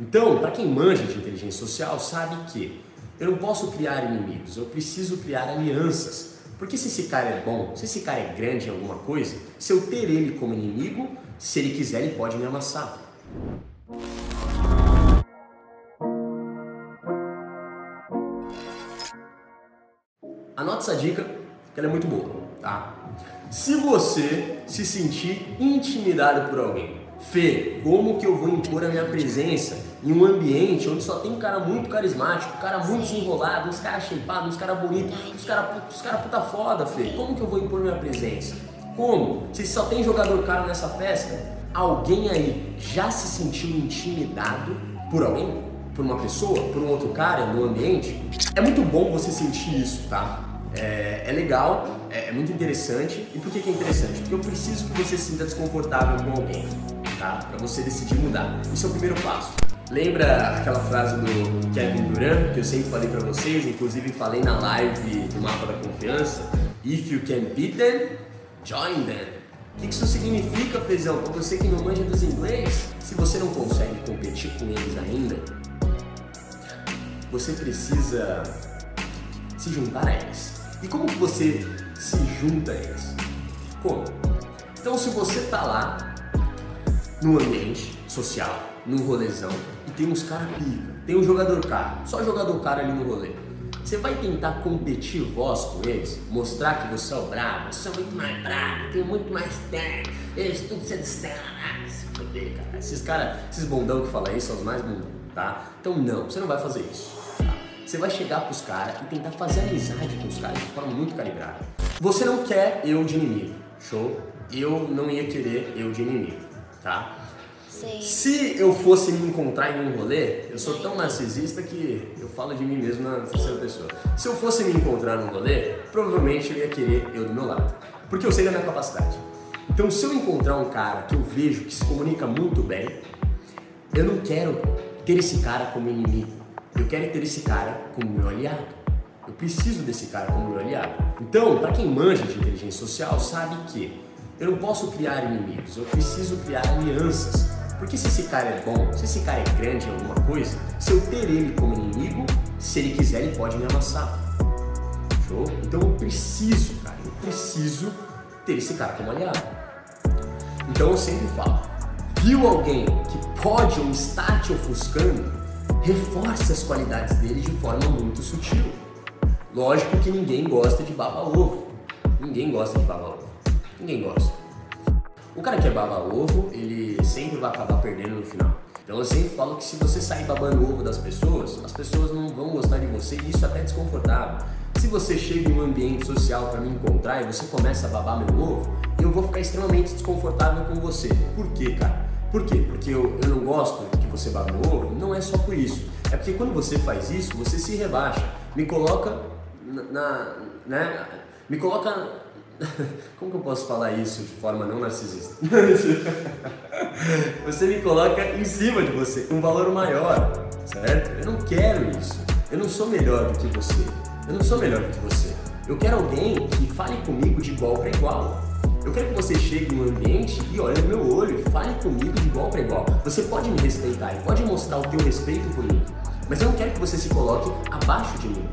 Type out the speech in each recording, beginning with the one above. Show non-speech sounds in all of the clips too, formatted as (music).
Então, para quem manja de inteligência social, sabe que eu não posso criar inimigos, eu preciso criar alianças. Porque se esse cara é bom, se esse cara é grande em alguma coisa, se eu ter ele como inimigo, se ele quiser, ele pode me amassar. Anote essa dica, que ela é muito boa, tá? Se você se sentir intimidado por alguém, Fê, como que eu vou impor a minha presença em um ambiente onde só tem um cara muito carismático, um cara muito desenrolado, uns caras shapeados, uns caras bonitos, uns caras cara puta foda, Fê? Como que eu vou impor minha presença? Como? Se só tem jogador caro nessa festa, alguém aí já se sentiu intimidado por alguém? Por uma pessoa? Por um outro cara no ambiente? É muito bom você sentir isso, tá? É, é legal, é, é, muito interessante. E por que, que é interessante? Porque eu preciso que você se sinta desconfortável com alguém tá? Para você decidir mudar. Isso é o primeiro passo. Lembra aquela frase do Kevin Durant que eu sempre falei para vocês, inclusive falei na live do Mapa da Confiança? If you can beat them, join them. O que isso significa, Fezão? Para você que não manja dos inglês, se você não consegue competir com eles ainda, você precisa se juntar a eles. E como que você se junta a eles? Como? Então, se você tá lá no ambiente social, num rolezão, e tem uns caras pica, tem um jogador cara, só jogador cara ali no rolê. Você vai tentar competir voz com eles, mostrar que você é o brabo, você é muito mais brabo, tem muito mais tempo, eles tudo se disseram, ah, se foder, cara. Esses caras, esses bondão que falam isso são os mais bundão, tá? Então não, você não vai fazer isso. Tá? Você vai chegar pros caras e tentar fazer amizade com os caras de forma muito calibrada. Você não quer eu de inimigo, show? Eu não ia querer eu de inimigo tá? Sim. Se eu fosse me encontrar em um rolê, eu sou tão narcisista que eu falo de mim mesmo na terceira pessoa. Se eu fosse me encontrar num rolê, provavelmente eu ia querer eu do meu lado, porque eu sei da minha capacidade. Então, se eu encontrar um cara que eu vejo que se comunica muito bem, eu não quero ter esse cara como inimigo. Eu quero ter esse cara como meu aliado. Eu preciso desse cara como meu aliado. Então, para quem manja de inteligência social, sabe que eu não posso criar inimigos, eu preciso criar alianças. Porque se esse cara é bom, se esse cara é grande em alguma coisa, se eu ter ele como inimigo, se ele quiser, ele pode me amassar. Show? Então eu preciso, cara, eu preciso ter esse cara como aliado. Então eu sempre falo: viu alguém que pode ou está te ofuscando, reforce as qualidades dele de forma muito sutil. Lógico que ninguém gosta de baba-ovo. Ninguém gosta de baba-ovo. Ninguém gosta. O cara que é baba ovo, ele sempre vai acabar perdendo no final. Então eu sempre falo que se você sair babando ovo das pessoas, as pessoas não vão gostar de você e isso é até desconfortável. Se você chega em um ambiente social para me encontrar e você começa a babar meu ovo, eu vou ficar extremamente desconfortável com você. Por quê, cara? Por quê? Porque eu, eu não gosto que você babe meu ovo? Não é só por isso. É porque quando você faz isso, você se rebaixa. Me coloca na, na né? Me coloca (laughs) Como que eu posso falar isso de forma não narcisista? (laughs) você me coloca em cima de você, um valor maior, certo? Eu não quero isso. Eu não sou melhor do que você. Eu não sou melhor do que você. Eu quero alguém que fale comigo de igual para igual. Eu quero que você chegue no ambiente e olhe no meu olho e fale comigo de igual para igual. Você pode me respeitar e pode mostrar o teu respeito por mim, mas eu não quero que você se coloque abaixo de mim.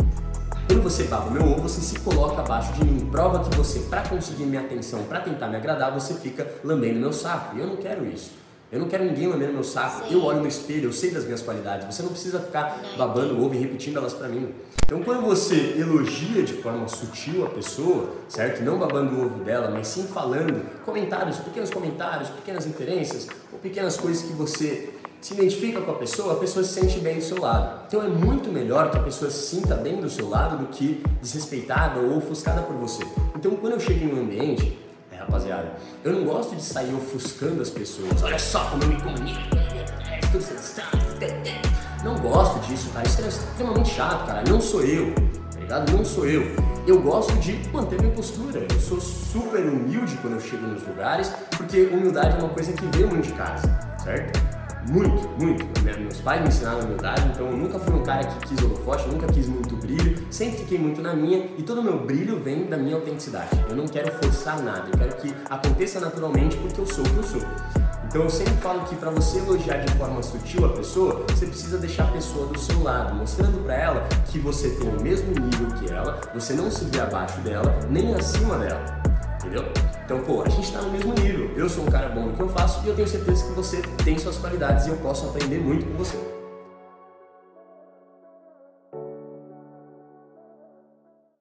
Quando você baba o meu ovo, você se coloca abaixo de mim. Prova que você, para conseguir minha atenção, para tentar me agradar, você fica lambendo meu saco. E eu não quero isso. Eu não quero ninguém lambendo meu saco. Sim. Eu olho no espelho, eu sei das minhas qualidades. Você não precisa ficar babando o ovo e repetindo elas para mim. Então, quando você elogia de forma sutil a pessoa, certo? Não babando o ovo dela, mas sim falando comentários, pequenos comentários, pequenas inferências ou pequenas coisas que você se identifica com a pessoa, a pessoa se sente bem do seu lado. Então é muito melhor que a pessoa se sinta bem do seu lado do que desrespeitada ou ofuscada por você. Então quando eu chego em um ambiente, é, rapaziada, eu não gosto de sair ofuscando as pessoas. Olha só como eu me comunico. Não gosto disso, cara. Isso é extremamente chato, cara. Não sou eu, tá ligado? Não sou eu. Eu gosto de manter minha postura. Eu sou super humilde quando eu chego nos lugares, porque humildade é uma coisa que veio muito de casa, certo? Muito, muito. Meus pais me ensinaram a humildade, então eu nunca fui um cara que quis holofote, nunca quis muito brilho, sempre fiquei muito na minha e todo o meu brilho vem da minha autenticidade. Eu não quero forçar nada, eu quero que aconteça naturalmente porque eu sou o que eu sou. Então eu sempre falo que para você elogiar de forma sutil a pessoa, você precisa deixar a pessoa do seu lado, mostrando para ela que você tem o mesmo nível que ela, você não se vê abaixo dela, nem acima dela. Entendeu? Então, pô, a gente está no mesmo nível. Eu sou um cara bom no que eu faço e eu tenho certeza que você tem suas qualidades e eu posso aprender muito com você.